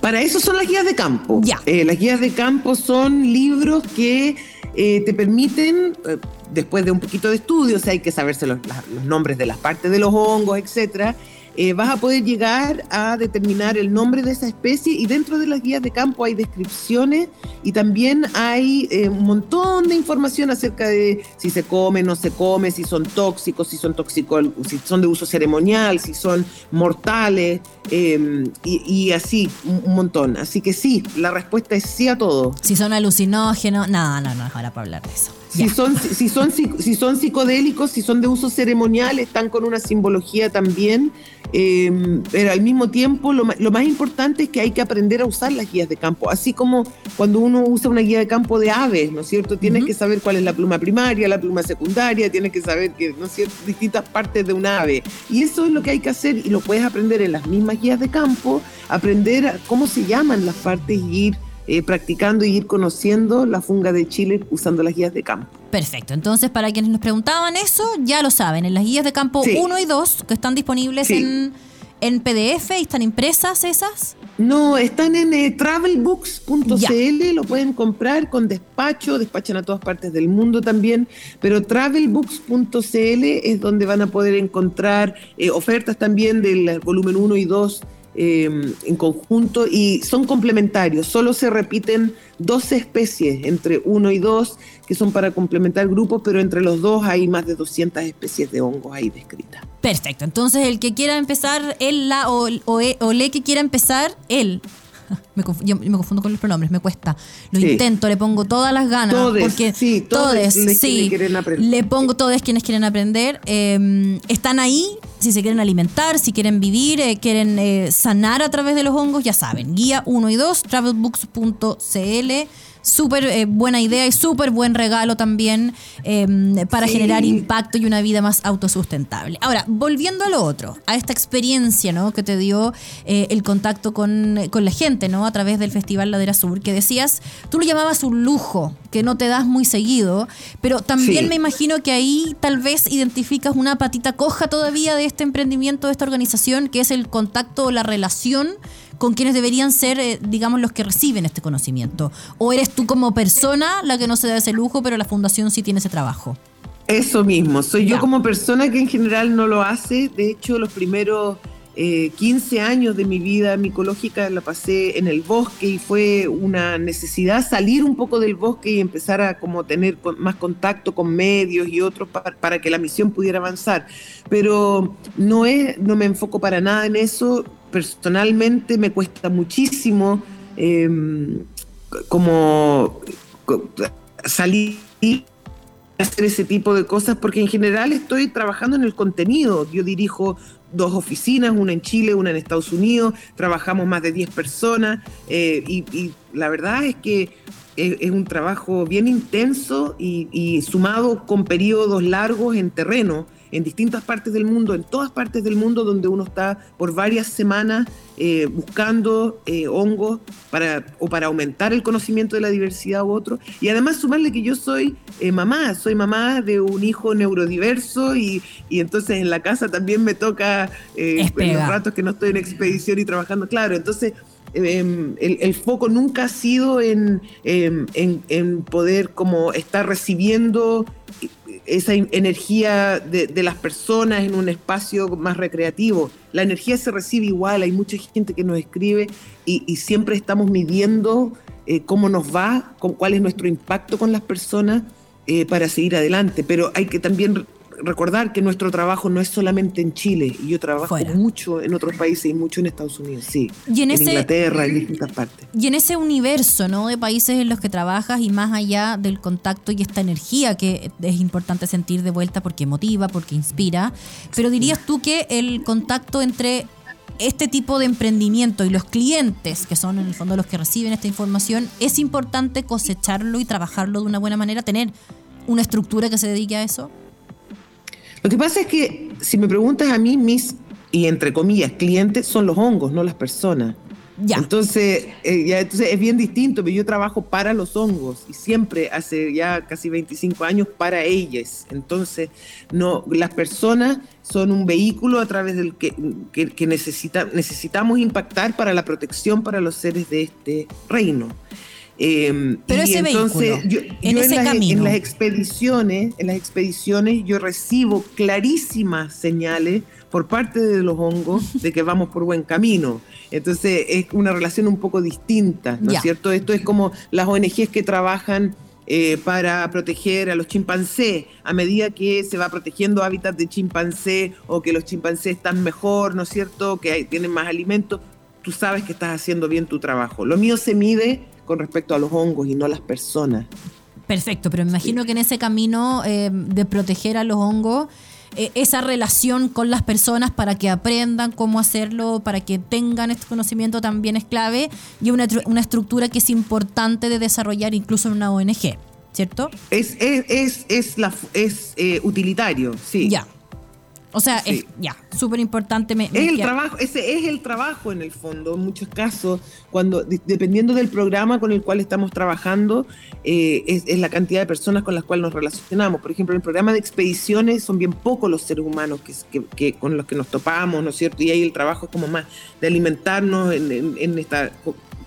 Para eso son las guías de campo. Ya. las guías de campo son libros que eh, te permiten, eh, después de un poquito de estudio, o sea, hay que saberse los, los nombres de las partes de los hongos, etcétera, eh, vas a poder llegar a determinar el nombre de esa especie y dentro de las guías de campo hay descripciones y también hay eh, un montón de información acerca de si se come, no se come, si son tóxicos, si son tóxicos, si son de uso ceremonial, si son mortales em, y, así, un, montón. Así que sí, la respuesta es sí a todo. Si son alucinógenos, no, no, no, ahora para hablar de eso. Si son, si, son, si son psicodélicos, si son de uso ceremonial, están con una simbología también. Em, pero al mismo tiempo, lo, más importante es que hay que aprender a usar las guías de campo. Así como cuando uno usa una guía de campo de aves, ¿no es cierto? Tienes que saber cuál es la pluma primaria, la pluma secundaria, tienes que saber que, ¿no es cierto?, distintas partes de un ave. Y eso es lo que hay que hacer y lo puedes aprender en las mismas guías de campo, aprender cómo se llaman las partes y ir eh, practicando y ir conociendo la funga de Chile usando las guías de campo. Perfecto, entonces para quienes nos preguntaban eso, ya lo saben, en las guías de campo 1 y 2 que están disponibles en, en PDF y están impresas esas. No, están en eh, travelbooks.cl, lo pueden comprar con despacho, despachan a todas partes del mundo también, pero travelbooks.cl es donde van a poder encontrar eh, ofertas también del volumen 1 y 2 Em, en conjunto y son complementarios. Solo se repiten 12 especies entre uno y dos que son para complementar grupos, pero entre los dos hay más de 200 especies de hongos ahí descritas. Perfecto. Entonces, el que quiera empezar, él, la o, o, o le que quiera empezar, él <laughs> me yo me confundo con los pronombres, me cuesta. Lo intento, le pongo todas las ganas. porque sí, todos, sí, le pongo todos quienes quieren aprender. Em, están ahí, si se quieren alimentar, si quieren vivir, eh, quieren eh, sanar a través de los hongos, ya saben. Guía 1 y 2, travelbooks.cl Súper eh, buena idea y súper buen regalo también em, para generar impacto y una vida más autosustentable. Ahora, volviendo a lo otro, a esta experiencia ¿no? que te dio eh, el contacto con, la gente ¿no? a través del Festival Ladera Sur, que decías, tú lo llamabas un lujo, que no te das muy seguido, pero también me imagino que ahí tal vez identificas una patita coja todavía de este emprendimiento, de esta organización, que es el contacto o la relación con quienes deberían ser, eh, digamos, los que reciben este conocimiento? ¿O eres tú como persona la que no se da ese lujo, pero la fundación sí tiene ese trabajo? Eso mismo, soy yo como persona que en general no lo hace. De hecho, los primeros 15 eh, años de mi vida micológica la pasé en el bosque y fue una necesidad salir un poco del bosque y empezar a como tener más contacto con medios y otros para, para, que la misión pudiera avanzar. Pero no, es, no me enfoco para nada en eso personalmente me cuesta muchísimo em, como salir hacer ese tipo de cosas porque en general estoy trabajando en el contenido. Yo dirijo dos oficinas, una en Chile, una en Estados Unidos, trabajamos más de 10 personas eh, y, la verdad es que es, un trabajo bien intenso y sumado con periodos largos en terreno en distintas partes del mundo, en todas partes del mundo donde uno está por varias semanas eh, buscando eh, hongos para, o para aumentar el conocimiento de la diversidad u otro. Y además sumarle que yo soy eh, mamá, soy mamá de un hijo neurodiverso y, y entonces en la casa también me toca en los ratos que no estoy en expedición y trabajando, claro, entonces... Em, el, foco nunca ha sido en, em, en, en, poder como estar recibiendo esa energía de, las personas en un espacio más recreativo. La energía se recibe igual, hay mucha gente que nos escribe y, siempre estamos midiendo eh, cómo nos va, cuál es nuestro impacto con las personas eh, para seguir adelante. Pero hay que también recordar que nuestro trabajo no es solamente en Chile, y yo trabajo mucho en otros países y mucho en Estados Unidos, sí. en, Inglaterra, en distintas partes. Y en ese universo ¿no? de países en los que trabajas y más allá del contacto y esta energía que es importante sentir de vuelta porque motiva, porque inspira, pero dirías tú que el contacto entre este tipo de emprendimiento y los clientes, que son en el fondo los que reciben esta información, es importante cosecharlo y trabajarlo de una buena manera, tener una estructura que se dedique a eso? Lo que pasa es que si me preguntas a mí, mis, y entre comillas, clientes son los hongos, no las personas. Ya. Entonces, eh, ya, entonces es bien distinto, pero yo trabajo para los hongos y siempre hace ya casi 25 años para ellas. Entonces, no, las personas son un vehículo a través del que, que, necesita, necesitamos impactar para la protección para los seres de este reino. Em, Pero ese entonces, yo, en ese las, camino. En las expediciones, en las expediciones yo recibo clarísimas señales por parte de los hongos de que vamos por buen camino. Entonces es una relación un poco distinta, ¿no es cierto? Esto es como las ONGs que trabajan eh, para proteger a los chimpancés. A medida que se va protegiendo hábitats de chimpancé o que los chimpancés están mejor, ¿no es cierto? Que tienen más alimento, tú sabes que estás haciendo bien tu trabajo. Lo mío se mide con respecto a los hongos y no a las personas. Perfecto, pero me imagino que en ese camino eh, de proteger a los hongos, eh, esa relación con las personas para que aprendan cómo hacerlo, para que tengan este conocimiento también es clave y una, una estructura que es importante de desarrollar incluso en una ONG, ¿cierto? Es, es, es, es, la, es eh, utilitario, sí. Ya. O sea, Sí. es ya, súper importante. Me, me Es el queda- trabajo, ese es el trabajo en el fondo, en muchos casos, cuando de- dependiendo del programa con el cual estamos trabajando, eh, es, es la cantidad de personas con las cuales nos relacionamos. Por ejemplo, en el programa de expediciones son bien pocos los seres humanos que, que- que- con los que nos topamos, ¿no es cierto? Y ahí el trabajo es como más de alimentarnos en, en- en esta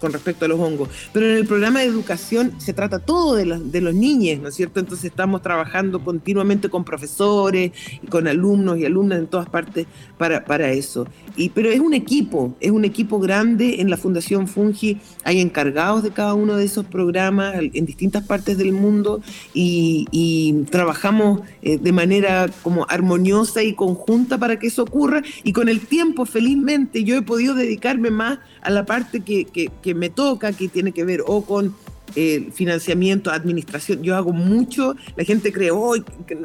con respecto a los hongos. Pero en el programa de educación se trata todo de los, de los niños, ¿no es cierto? Entonces estamos trabajando continuamente con profesores y con alumnos y alumnas en todas partes para, para eso. Pero es un equipo, es un equipo grande. En la Fundación Fungi hay encargados de cada uno de esos programas en distintas partes del mundo y, y trabajamos eh, de manera como armoniosa y conjunta para que eso ocurra. Y con el tiempo, felizmente, yo he podido dedicarme más a la parte que, que- que me toca, que tiene que ver o con eh, financiamiento, administración. Yo hago mucho, la gente cree, oh,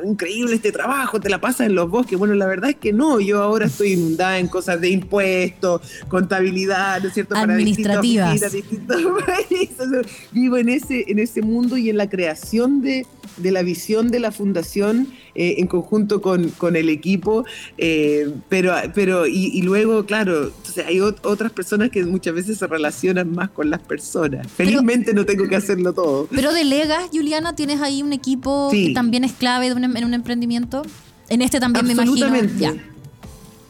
increíble este trabajo, te la pasas en los bosques. Bueno, la verdad es que no, yo ahora estoy inundada en cosas de impuestos, contabilidad, ¿no es cierto? Administrativas. distintos. <laughs> Vivo en ese, en ese mundo y en la creación de, de la visión de la fundación eh, en conjunto con, con el equipo, eh, pero, pero y, y luego, claro, entonces hay ot- otras personas que muchas veces se relacionan más con las personas. Felizmente no tengo que hacerlo todo. Pero delegas, Juliana, tienes ahí un equipo Sí. que también es clave de un- en un emprendimiento. En este también me imagino. Absolutamente. Ya.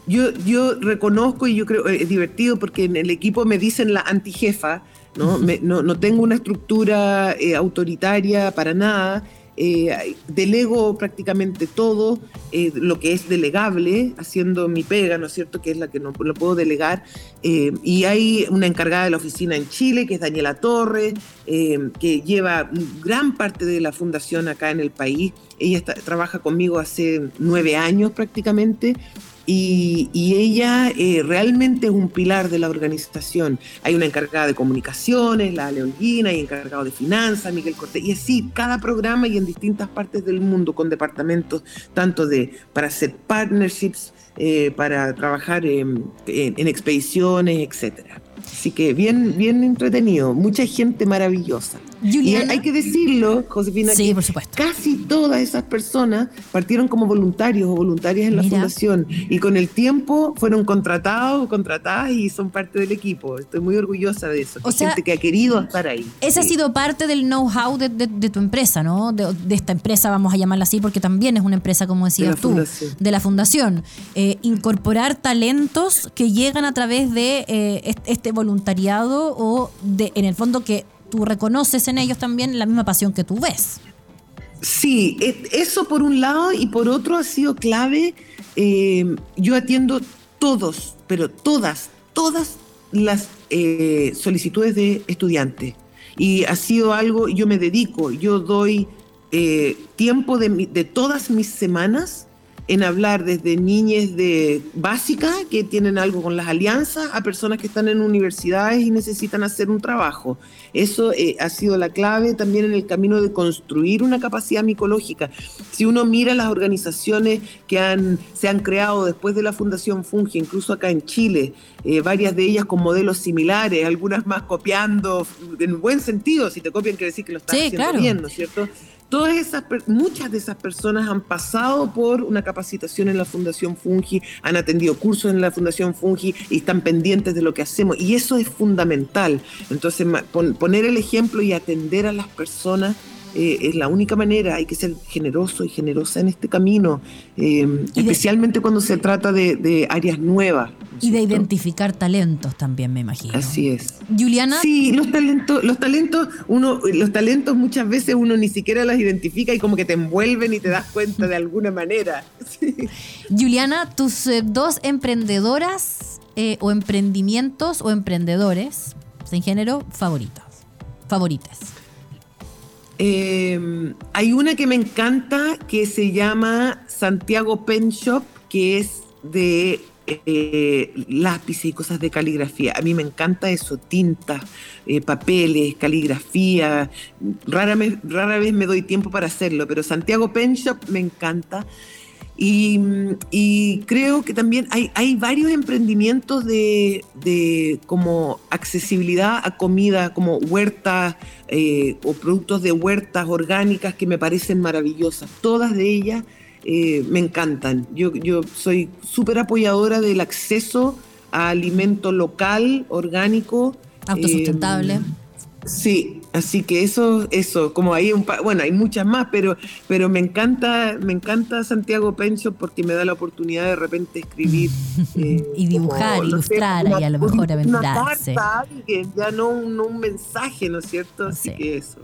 Yo, yo reconozco y yo creo eh, es divertido porque en el equipo me dicen la antijefa, ¿no? Me- no, no tengo una estructura eh, autoritaria para nada. Eh, delego prácticamente todo eh, lo que es delegable, haciendo mi pega, ¿no es cierto?, que es la que no lo puedo delegar. eh, y hay una encargada de la oficina en Chile, que es Daniela Torres, eh, que lleva gran parte de la fundación acá en el país. Ella está- trabaja conmigo hace nueve años prácticamente. Y, ella eh, realmente es un pilar de la organización. Hay una encargada de comunicaciones, la Leolguina, hay encargado de finanzas, Miguel Cortés, y así, cada programa y en distintas partes del mundo con departamentos tanto de para hacer partnerships, eh, para trabajar en, en- en expediciones, etcétera. Así que bien, bien entretenido, mucha gente maravillosa. Y hay que decirlo, Josefina, Sí, que por supuesto. casi todas esas personas partieron como voluntarios o voluntarias en la fundación y con el tiempo fueron contratados o contratadas y son parte del equipo. Estoy muy orgullosa de eso. O sea, gente que ha querido estar ahí. Ese ha Sí. sido parte del know-how de, de- de tu empresa, ¿no? De, de esta empresa, vamos a llamarla así, porque también es una empresa, como decías tú, fundación. de la fundación. Eh, incorporar talentos que llegan a través de eh, est- este voluntariado o de, en el fondo, que tú reconoces en ellos también la misma pasión que tú ves. Sí, e- eso por un lado y por otro ha sido clave. eh, yo atiendo todos, pero todas, todas las eh, solicitudes de estudiantes. Y ha sido algo, yo me dedico, yo doy eh, tiempo de, todas mis semanas en hablar desde niñas de básica que tienen algo con las alianzas a personas que están en universidades y necesitan hacer un trabajo. Eso eh, ha sido la clave también en el camino de construir una capacidad micológica. Si uno mira las organizaciones que han, se han creado después de la Fundación Fungi, incluso acá en Chile, eh, varias de ellas con modelos similares, algunas más copiando, en buen sentido, si te copian quiere decir que lo están Sí, haciendo claro. bien, ¿no es cierto? Todas esas, muchas de esas personas han pasado por una capacitación en la Fundación Fungi, han atendido cursos en la Fundación Fungi y están pendientes de lo que hacemos. Y eso es fundamental. Entonces, poner el ejemplo y atender a las personas eh, es la única manera. Hay que ser generoso y generosa en este camino, eh, de- especialmente cuando se trata de, de áreas nuevas. ¿no es Y de cierto? identificar talentos también, me imagino. Así es. Juliana, Sí, los talentos, los talentos, uno, los talentos muchas veces uno ni siquiera las identifica y como que te envuelven y te das cuenta de alguna manera. <laughs> Sí. Juliana, tus eh, dos emprendedoras o emprendimientos o emprendedores en género favoritos, favoritas. Eh, hay una que me encanta que se llama Santiago Pen Shop, que es de eh, lápices y cosas de caligrafía. A mí me encanta eso, tintas, eh, papeles, caligrafía. Rara, rara vez me doy tiempo para hacerlo, pero Santiago Pen Shop me encanta. Y, creo que también hay, hay varios emprendimientos de, como accesibilidad a comida, como huertas eh, o productos de huertas orgánicas que me parecen maravillosas. Todas de ellas eh, me encantan. Yo, yo soy súper apoyadora del acceso a alimento local, orgánico. Autosustentable. Eh, Sí, así que eso, eso, como hay un bueno, hay muchas más, pero, pero me encanta, me encanta Santiago Pencho porque me da la oportunidad de repente escribir <laughs> eh, y dibujar, ilustrar y a lo mejor aventurarse. Una carta ya no un, mensaje, ¿no es cierto? Así que eso.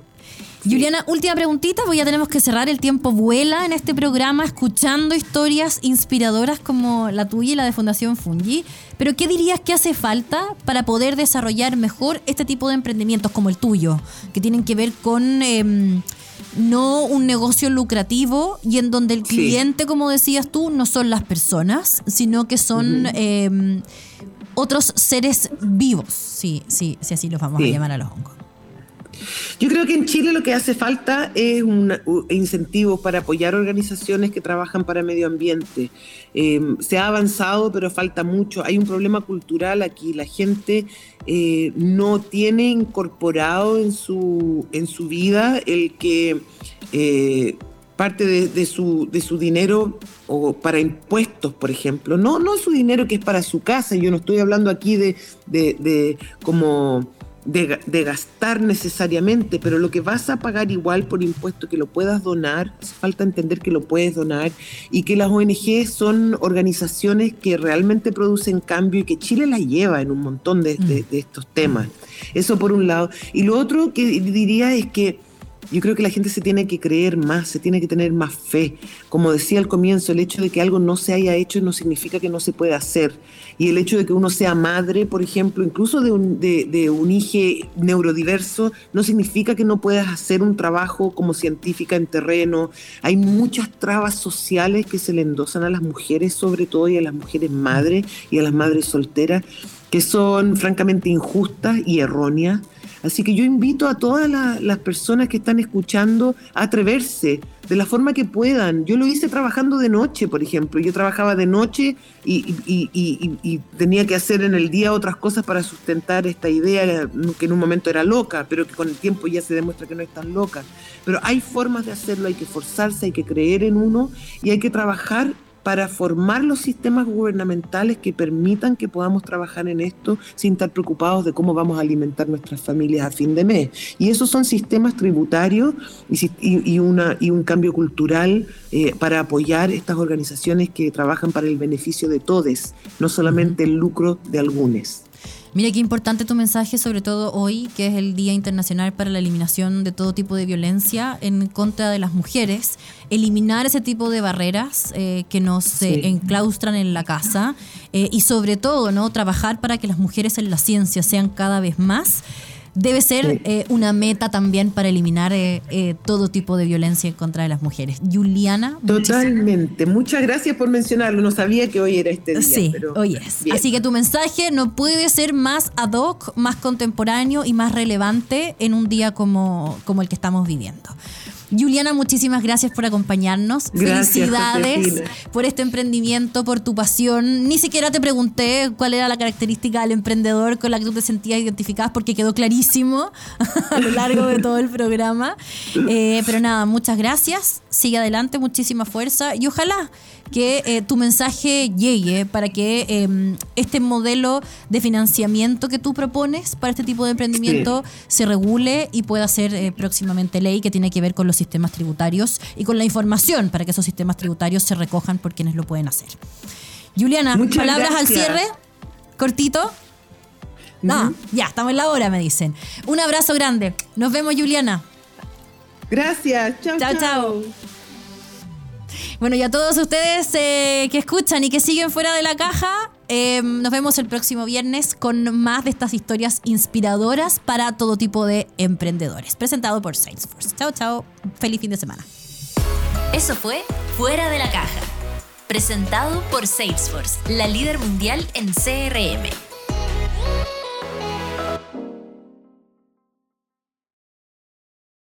Juliana, última preguntita, pues ya tenemos que cerrar, el tiempo vuela en este programa escuchando historias inspiradoras como la tuya y la de Fundación Fungi, pero ¿qué dirías que hace falta para poder desarrollar mejor este tipo de emprendimientos como el tuyo, que tienen que ver con... Em, no un negocio lucrativo y en donde el cliente, como decías tú, no son las personas, sino que son em, otros seres vivos, sí, sí, sí, así los vamos a llamar a los hongos. Yo creo que en Chile lo que hace falta es un incentivo para apoyar organizaciones que trabajan para medio ambiente. Eh, se ha avanzado, pero falta mucho. Hay un problema cultural aquí. La gente eh, no tiene incorporado en su, en su vida el que eh, parte de, su, de su dinero o para impuestos, por ejemplo. No, no su dinero que es para su casa. Yo no estoy hablando aquí de, de como de, gastar necesariamente, pero lo que vas a pagar igual por impuesto que lo puedas donar, hace falta entender que lo puedes donar y que las ONG son organizaciones que realmente producen cambio y que Chile la lleva en un montón de, de estos temas. Eso por un lado. Y lo otro que diría es que yo creo que la gente se tiene que creer más, se tiene que tener más fe. Como decía al comienzo, el hecho de que algo no se haya hecho no significa que no se pueda hacer. Y el hecho de que uno sea madre, por ejemplo, incluso de un, de, un hijo neurodiverso, no significa que no puedas hacer un trabajo como científica en terreno. Hay muchas trabas sociales que se le endosan a las mujeres, sobre todo, y a las mujeres madres y a las madres solteras, que son francamente injustas y erróneas Así que yo invito a todas las personas que están escuchando a atreverse de la forma que puedan. Yo lo hice trabajando de noche, por ejemplo. Yo trabajaba de noche y, tenía que hacer en el día otras cosas para sustentar esta idea que en un momento era loca, pero que con el tiempo ya se demuestra que no es tan loca. Pero hay formas de hacerlo, hay que forzarse, hay que creer en uno y hay que trabajar para formar los sistemas gubernamentales que permitan que podamos trabajar en esto sin estar preocupados de cómo vamos a alimentar nuestras familias a fin de mes. Y esos son sistemas tributarios y, y un cambio cultural eh, para apoyar estas organizaciones que trabajan para el beneficio de todos, no solamente el lucro de algunos. Mira qué importante tu mensaje, sobre todo hoy, que es el Día Internacional para la Eliminación de todo tipo de violencia en contra de las mujeres. Eliminar ese tipo de barreras eh, que nos eh, enclaustran en la casa eh, y sobre todo, ¿no? Trabajar para que las mujeres en la ciencia sean cada vez más debe ser eh, una meta también para eliminar eh, eh, todo tipo de violencia en contra de las mujeres. Juliana. Totalmente. Muchas gracias por mencionarlo. No sabía que hoy era este día. Sí, hoy es. Así que tu mensaje no puede ser más ad hoc, más contemporáneo y más relevante en un día como, como el que estamos viviendo. Juliana, muchísimas gracias por acompañarnos. Felicidades por este emprendimiento, por tu pasión. Ni siquiera te pregunté cuál era la característica del emprendedor con la que tú te sentías identificada, porque quedó clarísimo <laughs> a lo largo de todo el programa. Eh, pero nada, muchas gracias. Sigue adelante, muchísima fuerza y ojalá que eh, tu mensaje llegue para que em, este modelo de financiamiento que tú propones para este tipo de emprendimiento se regule y pueda ser eh, próximamente ley que tiene que ver con los sistemas tributarios y con la información para que esos sistemas tributarios se recojan por quienes lo pueden hacer. Juliana, palabras al cierre, cortito. No, ya, estamos en la hora, me dicen. Un abrazo grande. Nos vemos, Juliana. Gracias. Chao, chao. chao. Bueno, y a todos ustedes eh, que escuchan y que siguen fuera de la caja, eh, nos vemos el próximo viernes con más de estas historias inspiradoras para todo tipo de emprendedores. Presentado por Salesforce. Chao, chao. Feliz fin de semana. Eso fue Fuera de la Caja presentado por Salesforce, la líder mundial en CRM.